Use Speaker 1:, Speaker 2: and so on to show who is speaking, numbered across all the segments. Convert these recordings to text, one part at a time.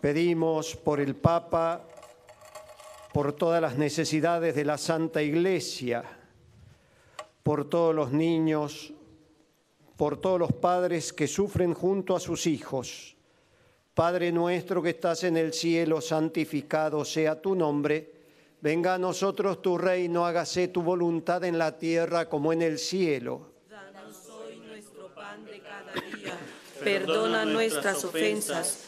Speaker 1: Pedimos por el Papa, por todas las necesidades de la Santa Iglesia, por todos los niños, por todos los padres que sufren junto a sus hijos. Padre nuestro que estás en el cielo, santificado sea tu nombre. Venga a nosotros tu reino, hágase tu voluntad en la tierra como en el cielo.
Speaker 2: Danos hoy nuestro pan de cada día. Perdona nuestras ofensas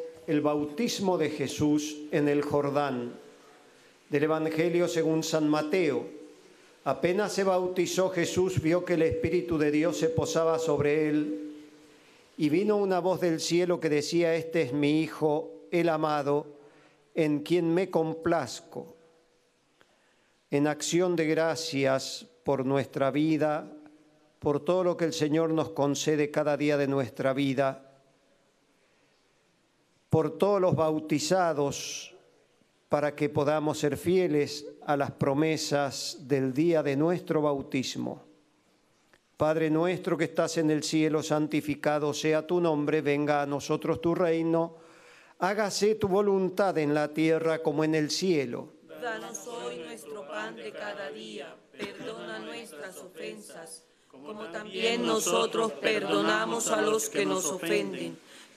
Speaker 1: el bautismo de Jesús en el Jordán. Del Evangelio según San Mateo. Apenas se bautizó Jesús, vio que el Espíritu de Dios se posaba sobre él y vino una voz del cielo que decía, este es mi Hijo, el amado, en quien me complazco. En acción de gracias por nuestra vida, por todo lo que el Señor nos concede cada día de nuestra vida, por todos los bautizados para que podamos ser fieles a las promesas del día de nuestro bautismo. Padre nuestro que estás en el cielo, santificado sea tu nombre, venga a nosotros tu reino, hágase tu voluntad en la tierra como en el cielo.
Speaker 2: Danos hoy nuestro pan de cada día, perdona nuestras ofensas, como también nosotros perdonamos a los que nos ofenden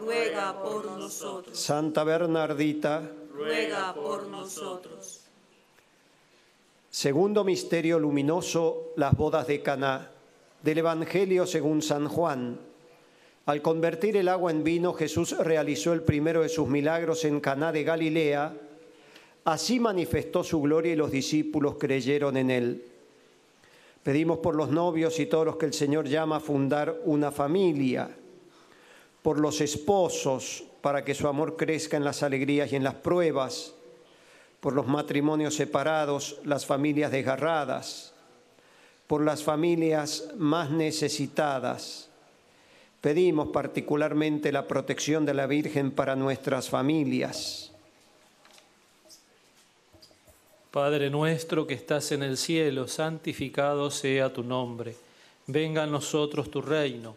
Speaker 2: Ruega por nosotros.
Speaker 1: Santa Bernardita,
Speaker 2: Ruega por nosotros.
Speaker 1: Segundo misterio luminoso, las bodas de Caná, del Evangelio según San Juan. Al convertir el agua en vino, Jesús realizó el primero de sus milagros en Caná de Galilea. Así manifestó su gloria y los discípulos creyeron en él. Pedimos por los novios y todos los que el Señor llama a fundar una familia, por los esposos, para que su amor crezca en las alegrías y en las pruebas, por los matrimonios separados, las familias desgarradas, por las familias más necesitadas. Pedimos particularmente la protección de la Virgen para nuestras familias.
Speaker 3: Padre nuestro que estás en el cielo, santificado sea tu nombre. Venga a nosotros tu reino.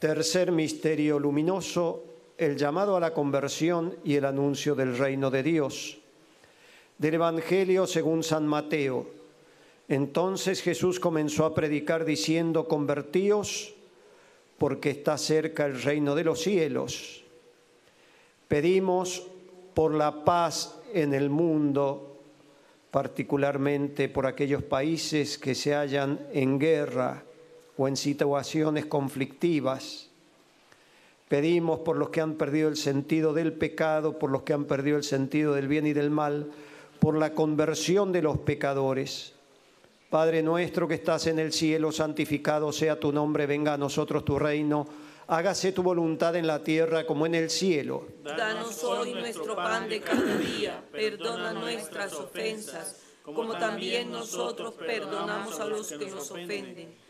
Speaker 1: Tercer misterio luminoso, el llamado a la conversión y el anuncio del reino de Dios. Del Evangelio según San Mateo. Entonces Jesús comenzó a predicar diciendo, convertíos porque está cerca el reino de los cielos. Pedimos por la paz en el mundo, particularmente por aquellos países que se hallan en guerra o en situaciones conflictivas. Pedimos por los que han perdido el sentido del pecado, por los que han perdido el sentido del bien y del mal, por la conversión de los pecadores. Padre nuestro que estás en el cielo, santificado sea tu nombre, venga a nosotros tu reino hágase tu voluntad en la tierra como en el cielo.
Speaker 2: Danos hoy nuestro pan de cada día, perdona nuestras ofensas, como también nosotros perdonamos a los que nos ofenden.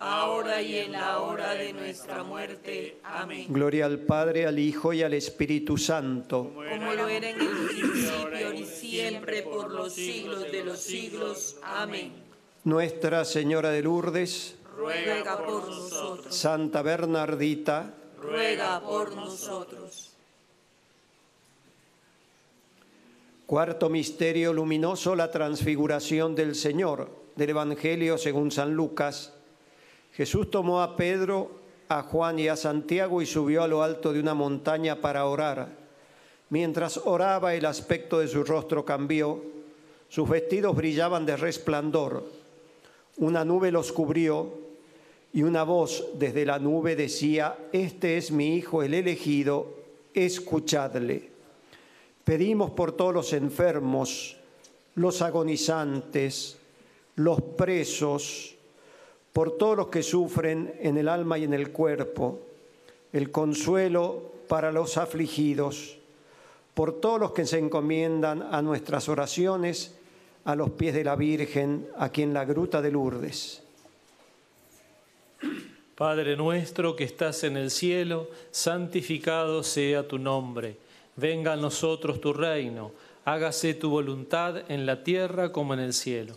Speaker 2: ahora y en la hora de nuestra muerte. Amén.
Speaker 1: Gloria al Padre, al Hijo y al Espíritu Santo.
Speaker 2: Como lo era en el principio y siempre por los siglos de los siglos. Amén.
Speaker 1: Nuestra Señora de Lourdes,
Speaker 2: Ruega por nosotros.
Speaker 1: Santa Bernardita,
Speaker 2: Ruega por nosotros.
Speaker 1: Cuarto misterio luminoso, la transfiguración del Señor, del Evangelio según San Lucas. Jesús tomó a Pedro, a Juan y a Santiago y subió a lo alto de una montaña para orar. Mientras oraba el aspecto de su rostro cambió, sus vestidos brillaban de resplandor, una nube los cubrió y una voz desde la nube decía, Este es mi Hijo el elegido, escuchadle. Pedimos por todos los enfermos, los agonizantes, los presos, por todos los que sufren en el alma y en el cuerpo, el consuelo para los afligidos, por todos los que se encomiendan a nuestras oraciones a los pies de la Virgen, aquí en la gruta de Lourdes.
Speaker 3: Padre nuestro que estás en el cielo, santificado sea tu nombre. Venga a nosotros tu reino. Hágase tu voluntad en la tierra como en el cielo.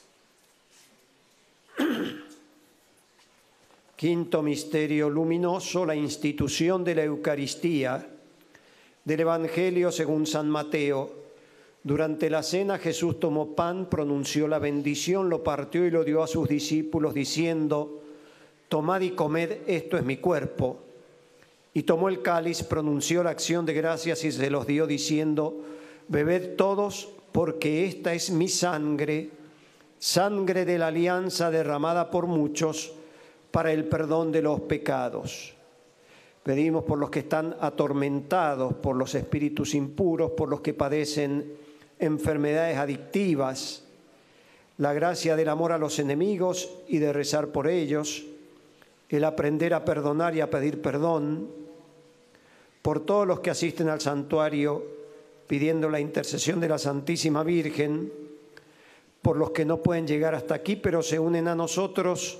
Speaker 1: Quinto misterio luminoso, la institución de la Eucaristía del Evangelio según San Mateo. Durante la cena Jesús tomó pan, pronunció la bendición, lo partió y lo dio a sus discípulos diciendo, Tomad y comed, esto es mi cuerpo. Y tomó el cáliz, pronunció la acción de gracias y se los dio diciendo, Bebed todos, porque esta es mi sangre, sangre de la alianza derramada por muchos para el perdón de los pecados. Pedimos por los que están atormentados por los espíritus impuros, por los que padecen enfermedades adictivas, la gracia del amor a los enemigos y de rezar por ellos, el aprender a perdonar y a pedir perdón, por todos los que asisten al santuario pidiendo la intercesión de la Santísima Virgen, por los que no pueden llegar hasta aquí, pero se unen a nosotros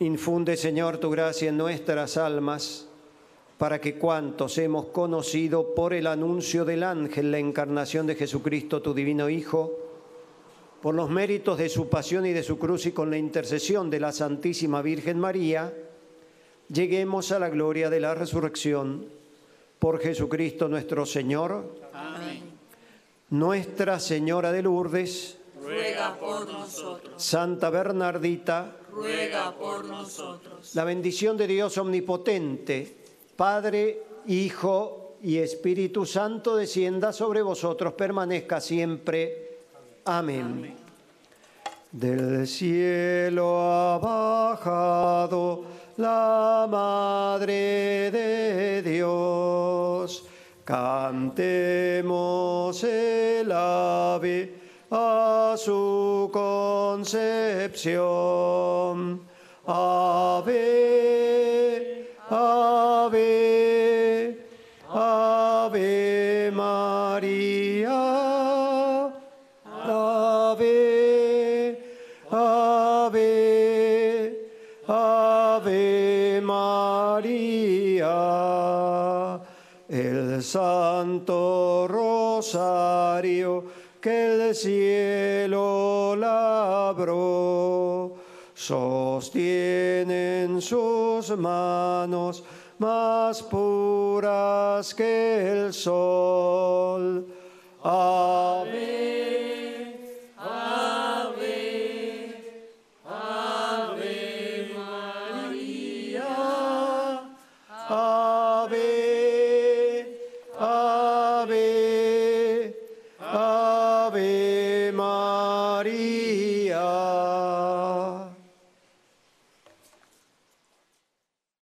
Speaker 1: Infunde, Señor, tu gracia en nuestras almas, para que cuantos hemos conocido por el anuncio del ángel la encarnación de Jesucristo, tu divino Hijo, por los méritos de su pasión y de su cruz y con la intercesión de la Santísima Virgen María, lleguemos a la gloria de la resurrección por Jesucristo nuestro Señor.
Speaker 2: Amén.
Speaker 1: Nuestra Señora de Lourdes,
Speaker 2: Ruega por nosotros,
Speaker 1: Santa Bernardita,
Speaker 2: ruega por nosotros.
Speaker 1: la bendición de Dios omnipotente, Padre, Hijo y Espíritu Santo descienda sobre vosotros, permanezca siempre. Amén. Del cielo ha bajado la Madre de Dios. Cantemos el ave a su concepción. Ave, ave, ave María. Ave, ave, ave María. El Santo Rosario el cielo labró, sostiene en sus manos más puras que el sol.